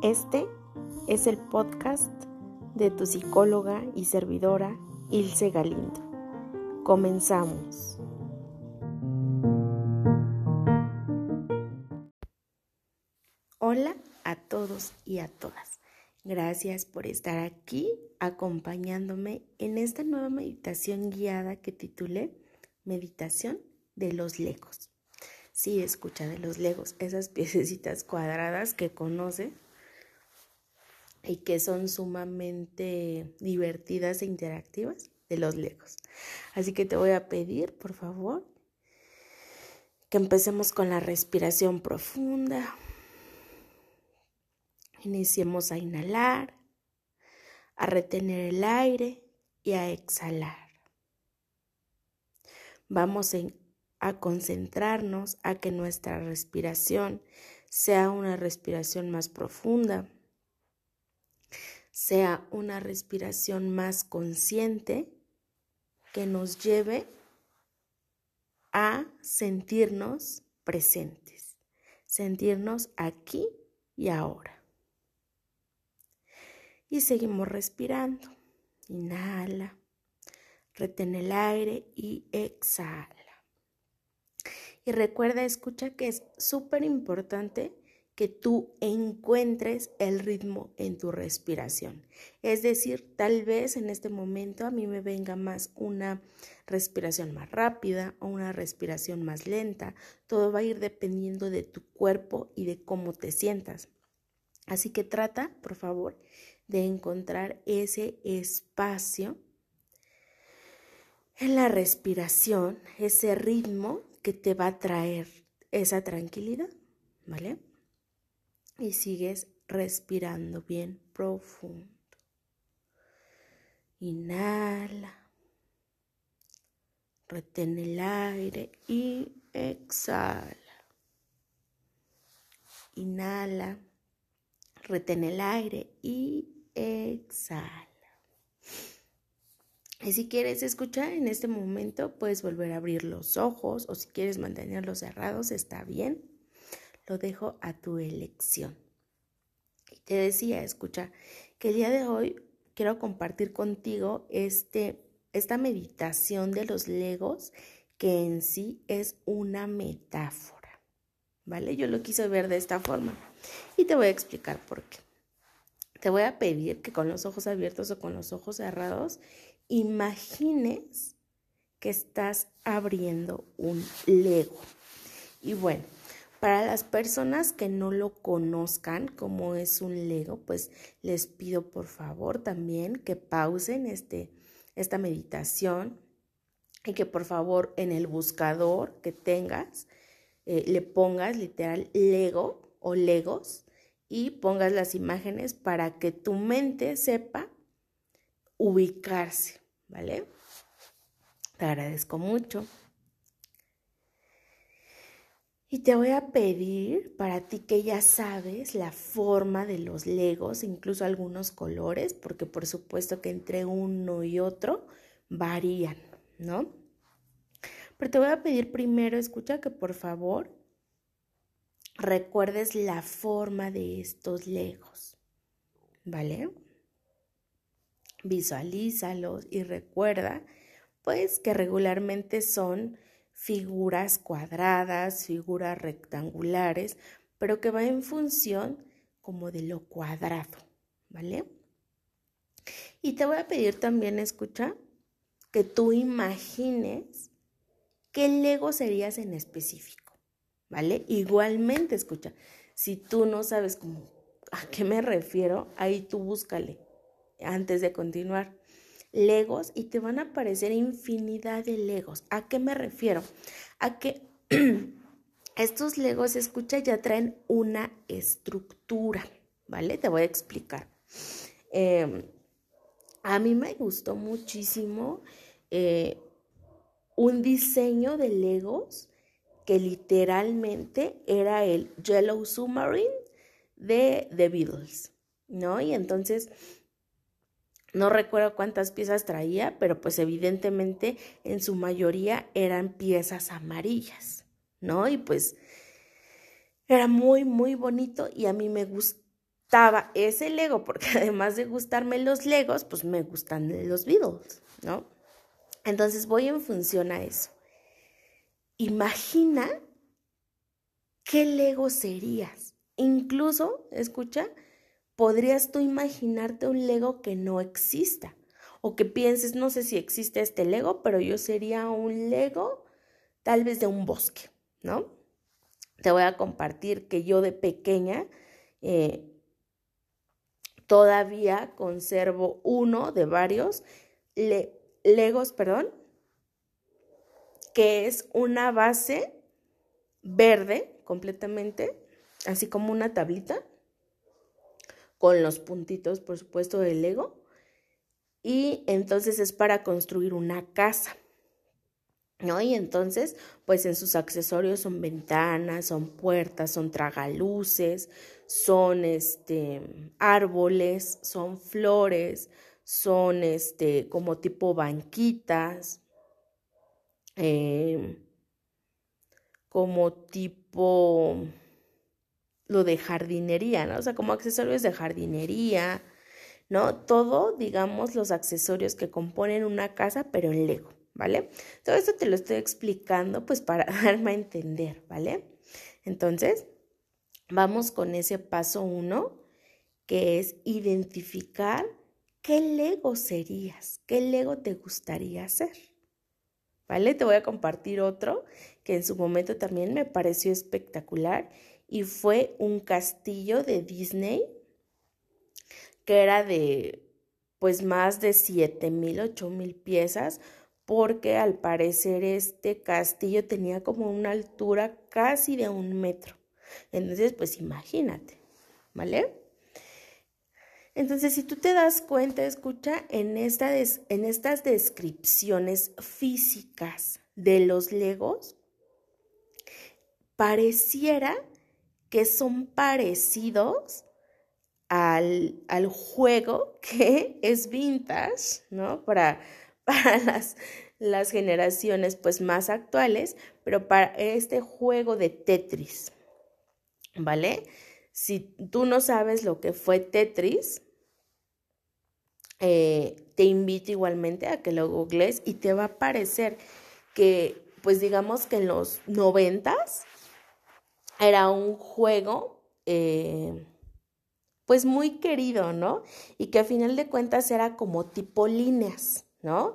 Este es el podcast de tu psicóloga y servidora Ilse Galindo. Comenzamos. Hola a todos y a todas. Gracias por estar aquí acompañándome en esta nueva meditación guiada que titulé Meditación de los Legos. Sí, escucha de los Legos, esas piececitas cuadradas que conoce y que son sumamente divertidas e interactivas de los Legos. Así que te voy a pedir, por favor, que empecemos con la respiración profunda. Iniciemos a inhalar, a retener el aire y a exhalar. Vamos a concentrarnos a que nuestra respiración sea una respiración más profunda, sea una respiración más consciente que nos lleve a sentirnos presentes, sentirnos aquí y ahora y seguimos respirando. Inhala, retén el aire y exhala. Y recuerda, escucha que es súper importante que tú encuentres el ritmo en tu respiración. Es decir, tal vez en este momento a mí me venga más una respiración más rápida o una respiración más lenta. Todo va a ir dependiendo de tu cuerpo y de cómo te sientas. Así que trata, por favor, de encontrar ese espacio en la respiración, ese ritmo que te va a traer esa tranquilidad, ¿vale? Y sigues respirando bien profundo. Inhala. Retén el aire y exhala. Inhala. Retén el aire y exhala. Y si quieres escuchar en este momento, puedes volver a abrir los ojos o si quieres mantenerlos cerrados, está bien. Lo dejo a tu elección. Y te decía, escucha, que el día de hoy quiero compartir contigo este, esta meditación de los legos que en sí es una metáfora. ¿Vale? Yo lo quise ver de esta forma y te voy a explicar por qué. Te voy a pedir que con los ojos abiertos o con los ojos cerrados imagines que estás abriendo un Lego. Y bueno, para las personas que no lo conozcan como es un Lego, pues les pido por favor también que pausen este, esta meditación y que por favor en el buscador que tengas eh, le pongas literal Lego o Legos y pongas las imágenes para que tu mente sepa ubicarse, ¿vale? Te agradezco mucho. Y te voy a pedir para ti que ya sabes la forma de los legos, incluso algunos colores, porque por supuesto que entre uno y otro varían, ¿no? Pero te voy a pedir primero, escucha que por favor recuerdes la forma de estos legos, ¿vale? Visualízalos y recuerda, pues, que regularmente son figuras cuadradas, figuras rectangulares, pero que va en función como de lo cuadrado, ¿vale? Y te voy a pedir también, escucha, que tú imagines qué Lego serías en específico. ¿vale? Igualmente, escucha, si tú no sabes cómo, a qué me refiero, ahí tú búscale antes de continuar. Legos y te van a aparecer infinidad de legos. ¿A qué me refiero? A que estos legos, escucha, ya traen una estructura, ¿vale? Te voy a explicar. Em, a mí me gustó muchísimo eh, un diseño de legos que literalmente era el Yellow Submarine de The Beatles, ¿no? Y entonces, no recuerdo cuántas piezas traía, pero pues evidentemente en su mayoría eran piezas amarillas, ¿no? Y pues era muy, muy bonito y a mí me gustaba ese Lego, porque además de gustarme los Legos, pues me gustan los Beatles, ¿no? Entonces voy en función a eso. Imagina qué Lego serías. Incluso, escucha, podrías tú imaginarte un Lego que no exista o que pienses, no sé si existe este Lego, pero yo sería un Lego tal vez de un bosque, ¿no? Te voy a compartir que yo de pequeña eh, todavía conservo uno de varios Legos, perdón, que es una base verde completamente, así como una tablita, con los puntitos, por supuesto, del Lego. Y entonces es para construir una casa. ¿no? Y entonces, pues en sus accesorios son ventanas, son puertas, son tragaluces, son este árboles, son flores, son este como tipo banquitas, em, como tipo lo de jardinería, ¿no? O sea, como accesorios de jardinería, ¿no? Todo, digamos, los accesorios que componen una casa, pero en Lego. ¿vale? Todo esto te lo estoy explicando pues para darme a entender, ¿vale? Entonces, vamos con ese paso uno, que es identificar qué Lego serías, qué Lego te gustaría hacer. ¿Vale? Te voy a compartir otro que en su momento también me pareció espectacular y fue un castillo de Disney que era de pues más de 7 mil, 8 mil piezas porque al parecer este castillo tenía como una altura casi de un metro. Entonces, pues imagínate, ¿vale? Entonces, si tú te das cuenta, escucha, en, esta en estas descripciones físicas de los legos, pareciera que son parecidos al, al juego que es vintage, ¿no? Para para las, las generaciones pues más actuales, pero para este juego de Tetris, ¿vale? Si tú no sabes lo que fue Tetris, eh, te invito igualmente a que lo googles y te va a parecer que, pues digamos que en los noventas era un juego, eh, pues muy querido, ¿no? Y que a final de cuentas era como tipo líneas. ¿no?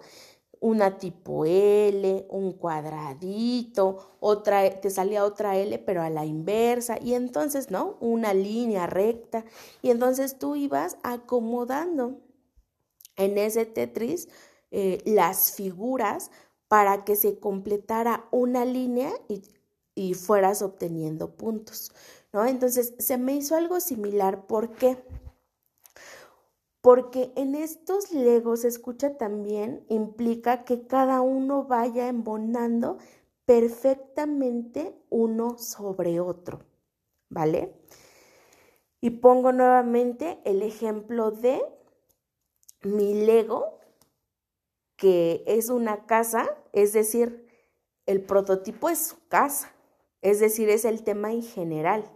Una tipo L, un cuadradito, otra, te salía otra L pero a la inversa y entonces, ¿no? Una línea recta y entonces tú ibas acomodando en ese Tetris eh, las figuras para que se completara una línea y, y fueras obteniendo puntos, ¿no? Entonces se me hizo algo similar, ¿por qué? porque en estos legos, escucha también, implica que cada uno vaya embonando perfectamente uno sobre otro, ¿vale? Y pongo nuevamente el ejemplo de mi lego, que es una casa, es decir, el prototipo es su casa, es decir, es el tema en general.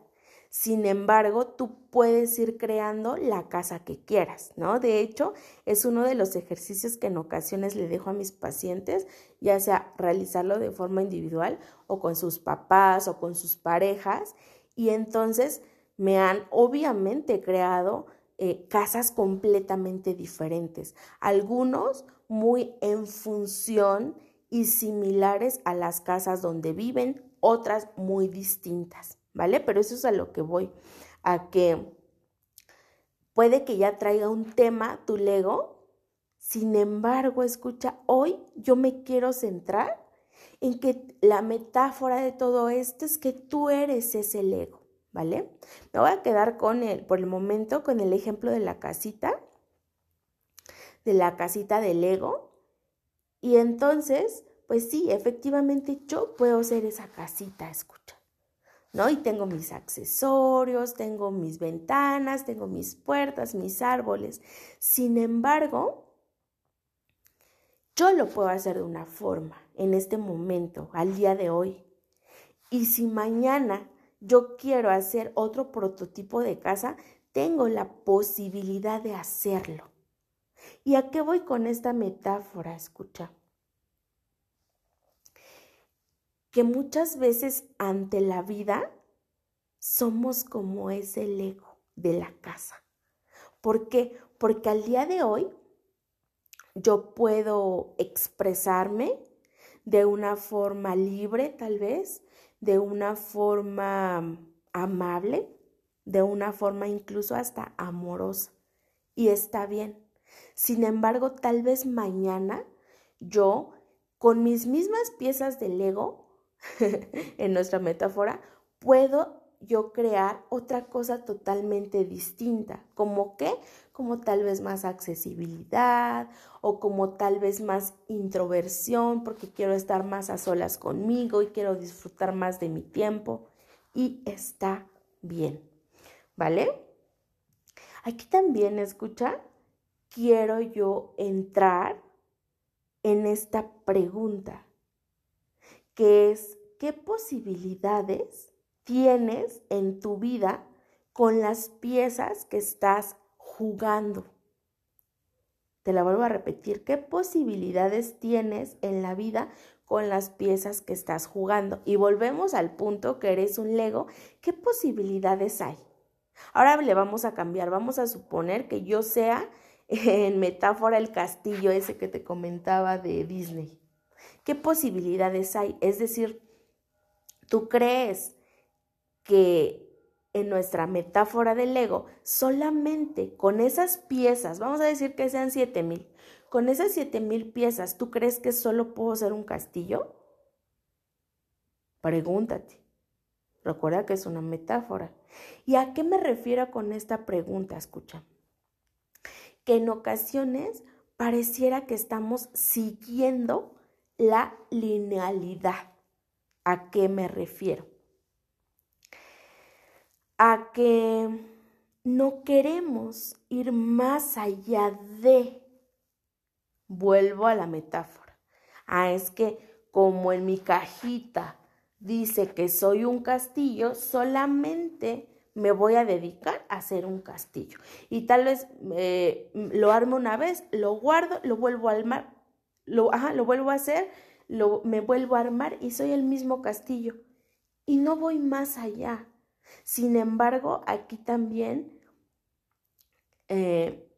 Sin embargo, tú puedes ir creando la casa que quieras, ¿no? De hecho, es uno de los ejercicios que en ocasiones le dejo a mis pacientes, ya sea realizarlo de forma individual o con sus papás o con sus parejas. Y entonces me han obviamente creado eh, casas completamente diferentes, algunos muy en función y similares a las casas donde viven, otras muy distintas. ¿vale? Pero eso es a lo que voy, a que puede que ya traiga un tema tu Lego, sin embargo, escucha, hoy yo me quiero centrar en que la metáfora de todo esto es que tú eres ese Lego, ¿vale? Me voy a quedar con el, por el momento, con el ejemplo de la casita, de la casita de Lego. Y entonces, pues sí, efectivamente yo puedo ser esa casita, escucha. ¿no? Y tengo mis accesorios, tengo mis ventanas, tengo mis puertas, mis árboles. Sin embargo, yo lo puedo hacer de una forma en este momento, al día de hoy. Y si mañana yo quiero hacer otro prototipo de casa, tengo la posibilidad de hacerlo. ¿Y a qué voy con esta metáfora? Escucha. Que muchas veces ante la vida somos como ese Lego de la casa. ¿Por qué? Porque al día de hoy yo puedo expresarme de una forma libre, tal vez, de una forma amable, de una forma incluso hasta amorosa. Y está bien. Sin embargo, tal vez mañana yo, con mis mismas piezas de Lego, en nuestra metáfora, puedo yo crear otra cosa totalmente distinta. ¿Como qué? Como tal vez más accesibilidad o como tal vez más introversión porque quiero estar más a solas conmigo y quiero disfrutar más de mi tiempo. Y está bien. ¿Vale? Aquí también, escucha, quiero yo entrar en esta pregunta, que es, ¿qué posibilidades tienes en tu vida con las piezas que estás jugando. Te la vuelvo a repetir, ¿qué posibilidades tienes en la vida con las piezas que estás jugando? Y volvemos al punto que eres un Lego, ¿qué posibilidades hay? Ahora le vamos a cambiar, vamos a suponer que yo sea en metáfora el castillo ese que te comentaba de Disney. ¿Qué posibilidades hay? Es decir, tú crees que en nuestra metáfora del Lego, solamente con esas piezas, vamos a decir que sean 7000, con esas 7000 piezas, ¿tú crees que solo puedo hacer un castillo? Pregúntate. Recuerda que es una metáfora. ¿Y a qué me refiero con esta pregunta? Escucha. Que en ocasiones pareciera que estamos siguiendo la linealidad. ¿A qué me refiero? a que no queremos ir más allá de, vuelvo a la metáfora, ah, es que como en mi cajita dice que soy un castillo, solamente me voy a dedicar a hacer un castillo. Y tal vez eh, lo armo una vez, lo guardo, lo vuelvo a armar, lo, lo vuelvo a hacer, lo, me vuelvo a armar y soy el mismo castillo. Y no voy más allá. Sin embargo, aquí también eh,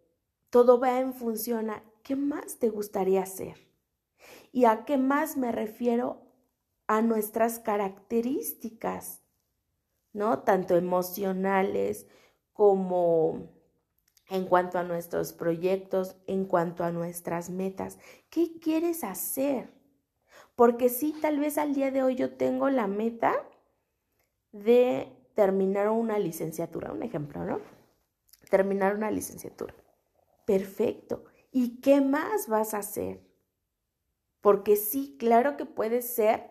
todo va en función a qué más te gustaría hacer. ¿Y a qué más me refiero? A nuestras características, ¿no? Tanto emocionales como en cuanto a nuestros proyectos, en cuanto a nuestras metas. ¿Qué quieres hacer? Porque sí, tal vez al día de hoy yo tengo la meta de terminar una licenciatura, un ejemplo, ¿no? Terminar una licenciatura. Perfecto. ¿Y qué más vas a hacer? Porque sí, claro que puedes ser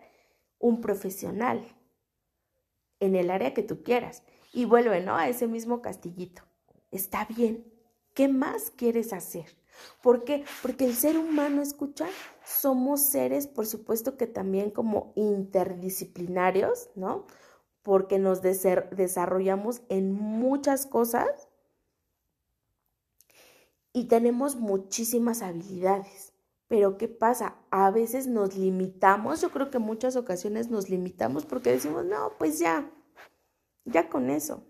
un profesional en el área que tú quieras. Y vuelve, ¿no? A ese mismo castillito. Está bien. ¿Qué más quieres hacer? ¿Por qué? Porque el ser humano, escucha, somos seres, por supuesto que también como interdisciplinarios, ¿no? porque nos desarrollamos en muchas cosas y tenemos muchísimas habilidades. Pero ¿qué pasa? A veces nos limitamos, yo creo que muchas ocasiones nos limitamos porque decimos, no, pues ya, ya con eso.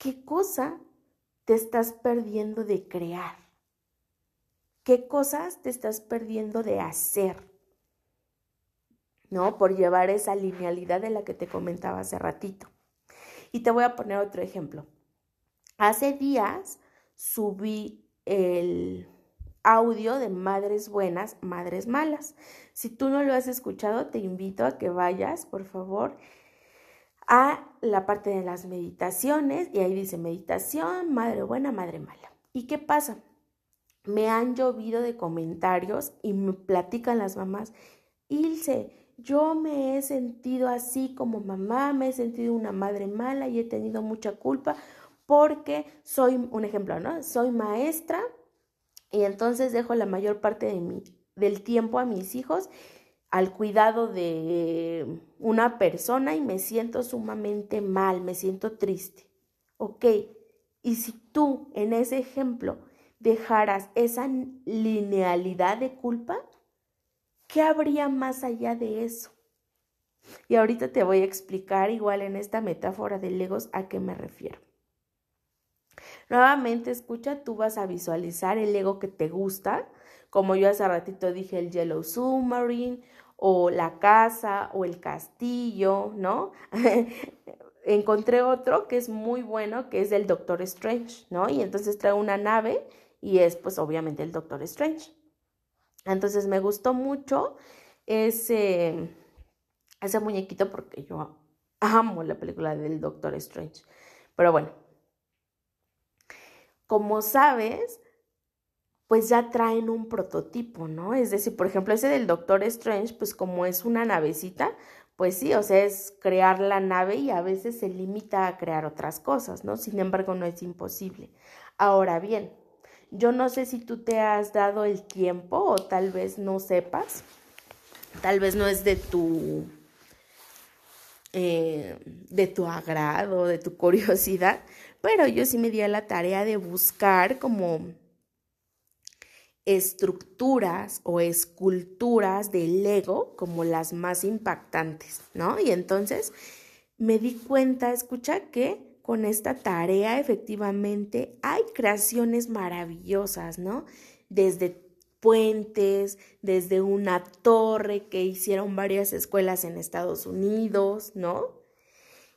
¿Qué cosa te estás perdiendo de crear? ¿Qué cosas te estás perdiendo de hacer? ¿no? Por llevar esa linealidad de la que te comentaba hace ratito. Y te voy a poner otro ejemplo. Hace días subí el audio de Madres Buenas, Madres Malas. Si tú no lo has escuchado, te invito a que vayas, por favor, a la parte de las meditaciones y ahí dice meditación, Madre Buena, Madre Mala. ¿Y qué pasa? Me han llovido de comentarios y me platican las mamás, Ilse, yo me he sentido así como mamá, me he sentido una madre mala y he tenido mucha culpa porque soy, un ejemplo, ¿no? Soy maestra y entonces dejo la mayor parte de mi, del tiempo a mis hijos al cuidado de una persona y me siento sumamente mal, me siento triste. Ok, y si tú en ese ejemplo dejaras esa linealidad de culpa, ¿qué habría más allá de eso? Y ahorita te voy a explicar igual en esta metáfora de Legos a qué me refiero. Nuevamente, escucha, tú vas a visualizar el Lego que te gusta, como yo hace ratito dije, el Yellow Submarine, o la casa, o el castillo, ¿no? Encontré otro que es muy bueno, que es el Doctor Strange, ¿no? Y entonces trae una nave y es pues obviamente el Doctor Strange. Entonces me gustó mucho ese, ese muñequito porque yo amo la película del Doctor Strange. Pero bueno, como sabes, pues ya traen un prototipo, ¿no? Es decir, por ejemplo, ese del Doctor Strange, pues como es una navecita, pues sí, o sea, es crear la nave y a veces se limita a crear otras cosas, ¿no? Sin embargo, no es imposible. Ahora bien, yo no sé si tú te has dado el tiempo o tal vez no sepas, tal vez no es de tu, eh, de tu agrado, de tu curiosidad, pero yo sí me di a la tarea de buscar como estructuras o esculturas de Lego como las más impactantes, ¿no? Y entonces me di cuenta, escucha, que con esta tarea efectivamente hay creaciones maravillosas, ¿no? Desde puentes, desde una torre que hicieron varias escuelas en Estados Unidos, ¿no?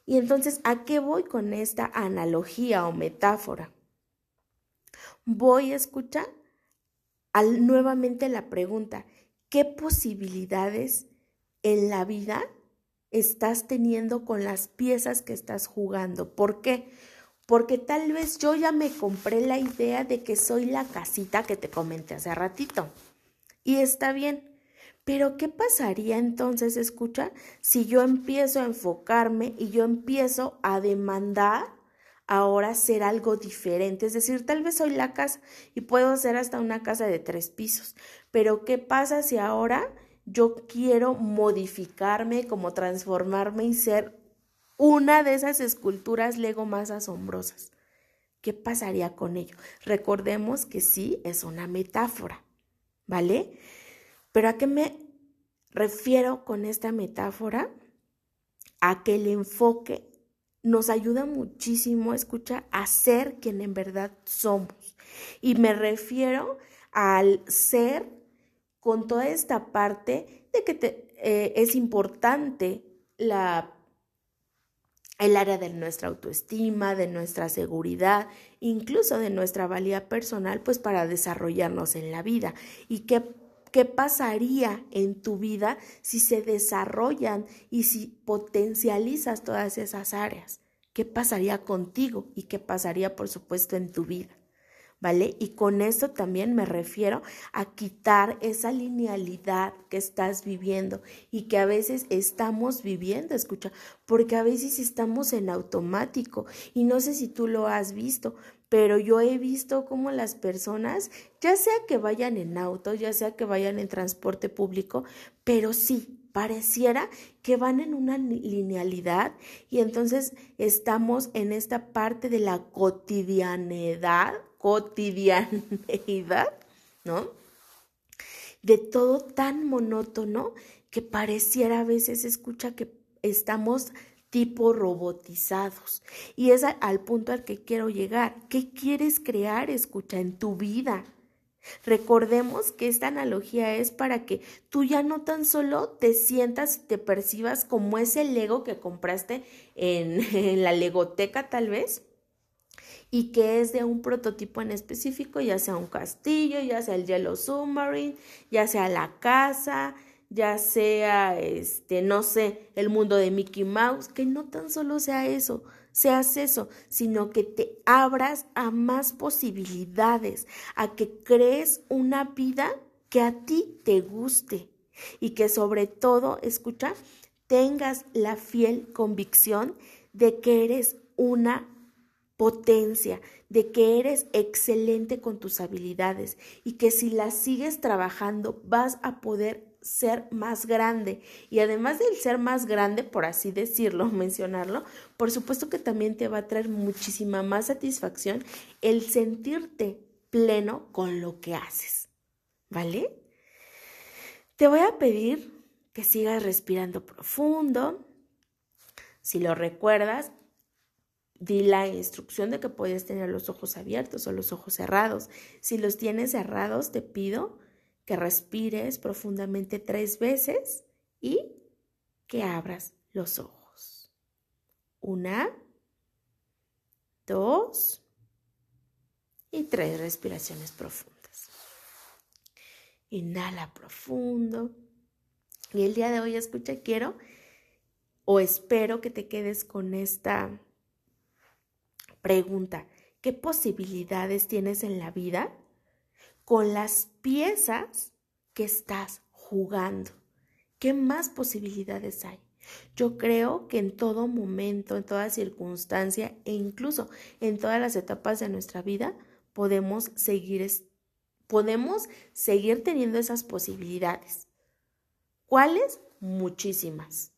Y entonces, ¿a qué voy con esta analogía o metáfora? Voy a escuchar nuevamente la pregunta, ¿qué posibilidades en la vida estás teniendo con las piezas que estás jugando. ¿Por qué? Porque tal vez yo ya me compré la idea de que soy la casita que te comenté hace ratito. Y está bien. Pero ¿qué pasaría entonces, escucha, si yo empiezo a enfocarme y yo empiezo a demandar ahora ser algo diferente? Es decir, tal vez soy la casa y puedo hacer hasta una casa de tres pisos. Pero ¿qué pasa si ahora yo quiero modificarme, como transformarme y ser una de esas esculturas Lego más asombrosas. ¿Qué pasaría con ello? Recordemos que sí es una metáfora, ¿vale? Pero ¿a qué me refiero con esta metáfora? A que el enfoque nos ayuda muchísimo, escucha, a ser quien en verdad somos. Y me refiero al ser con toda esta parte de que eh, es importante la, el área de nuestra autoestima, de nuestra seguridad, incluso de nuestra valía personal, pues para desarrollarnos en la vida. ¿Y qué, qué pasaría en tu vida si se desarrollan y si potencializas todas esas áreas? ¿Qué pasaría contigo y qué pasaría, por supuesto, en tu vida? ¿Vale? Y con eso también me refiero a quitar esa linealidad que estás viviendo y que a veces estamos viviendo, escucha, porque a veces estamos en automático y no sé si tú lo has visto, pero yo he visto cómo las personas, ya sea que vayan en auto, ya sea que vayan en transporte público, pero sí, pareciera que van en una linealidad y entonces estamos en esta parte de la cotidianidad cotidianeidad, ¿no? De todo tan monótono que pareciera a veces escucha que estamos tipo robotizados. Y es al punto al que quiero llegar. ¿Qué quieres crear, escucha, en tu vida? Recordemos que esta analogía es para que tú ya no tan solo te sientas y te percibas como ese Lego que compraste en, en la legoteca tal vez, y que es de un prototipo en específico, ya sea un castillo, ya sea el Yellow Submarine, ya sea la casa, ya sea, este, no sé, el mundo de Mickey Mouse, que no tan solo sea eso, seas eso, sino que te abras a más posibilidades, a que crees una vida que a ti te guste y que sobre todo, escucha, tengas la fiel convicción de que eres una potencia, de que eres excelente con tus habilidades y que si las sigues trabajando vas a poder ser más grande. Y además del ser más grande, por así decirlo, mencionarlo, por supuesto que también te va a traer muchísima más satisfacción el sentirte pleno con lo que haces. ¿Vale? Te voy a pedir que sigas respirando profundo. Si lo recuerdas, di la instrucción de que puedes tener los ojos abiertos o los ojos cerrados. Si los tienes cerrados, te pido que respires profundamente tres veces y que abras los ojos. Una, dos y tres respiraciones profundas. Inhala profundo. Y el día de hoy, escucha, quiero o espero que te quedes con esta pregunta. ¿Qué posibilidades tienes en la vida con las piezas que estás jugando. ¿Qué más posibilidades hay? Yo creo que en todo momento, en toda circunstancia e incluso en todas las etapas de nuestra vida podemos seguir, podemos seguir teniendo esas posibilidades. ¿Cuáles? Muchísimas.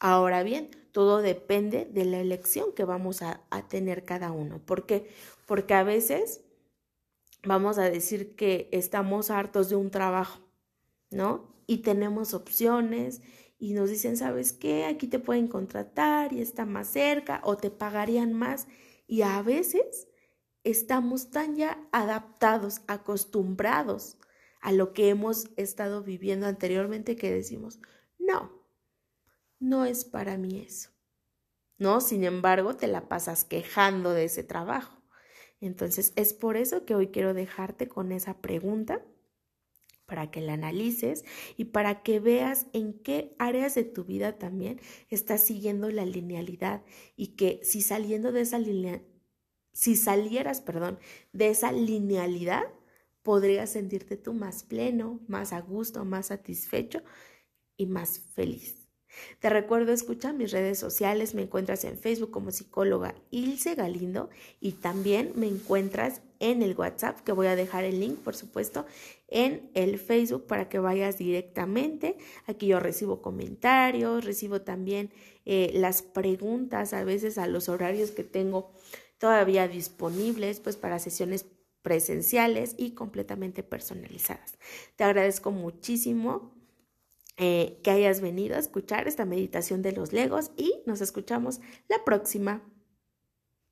Ahora bien, todo depende de la elección que vamos a, tener cada uno. ¿Por qué? Porque a veces vamos a decir que estamos hartos de un trabajo, ¿no? Y tenemos opciones y nos dicen, ¿sabes qué? Aquí te pueden contratar y está más cerca o te pagarían más. Y a veces estamos tan ya adaptados, acostumbrados a lo que hemos estado viviendo anteriormente que decimos, no, no es para mí eso. ¿No? Sin embargo, te la pasas quejando de ese trabajo. Entonces es por eso que hoy quiero dejarte con esa pregunta para que la analices y para que veas en qué áreas de tu vida también estás siguiendo la linealidad y que si saliendo de esa si salieras, perdón, de esa linealidad, podrías sentirte tú más pleno, más a gusto, más satisfecho y más feliz. Te recuerdo, escucha mis redes sociales, me encuentras en Facebook como psicóloga Ilse Galindo y también me encuentras en el WhatsApp, que voy a dejar el link, por supuesto, en el Facebook para que vayas directamente. Aquí yo recibo comentarios, recibo también eh, las preguntas a veces a los horarios que tengo todavía disponibles, pues para sesiones presenciales y completamente personalizadas. Te agradezco muchísimo eh, que hayas venido a escuchar esta meditación de los legos y nos escuchamos la próxima.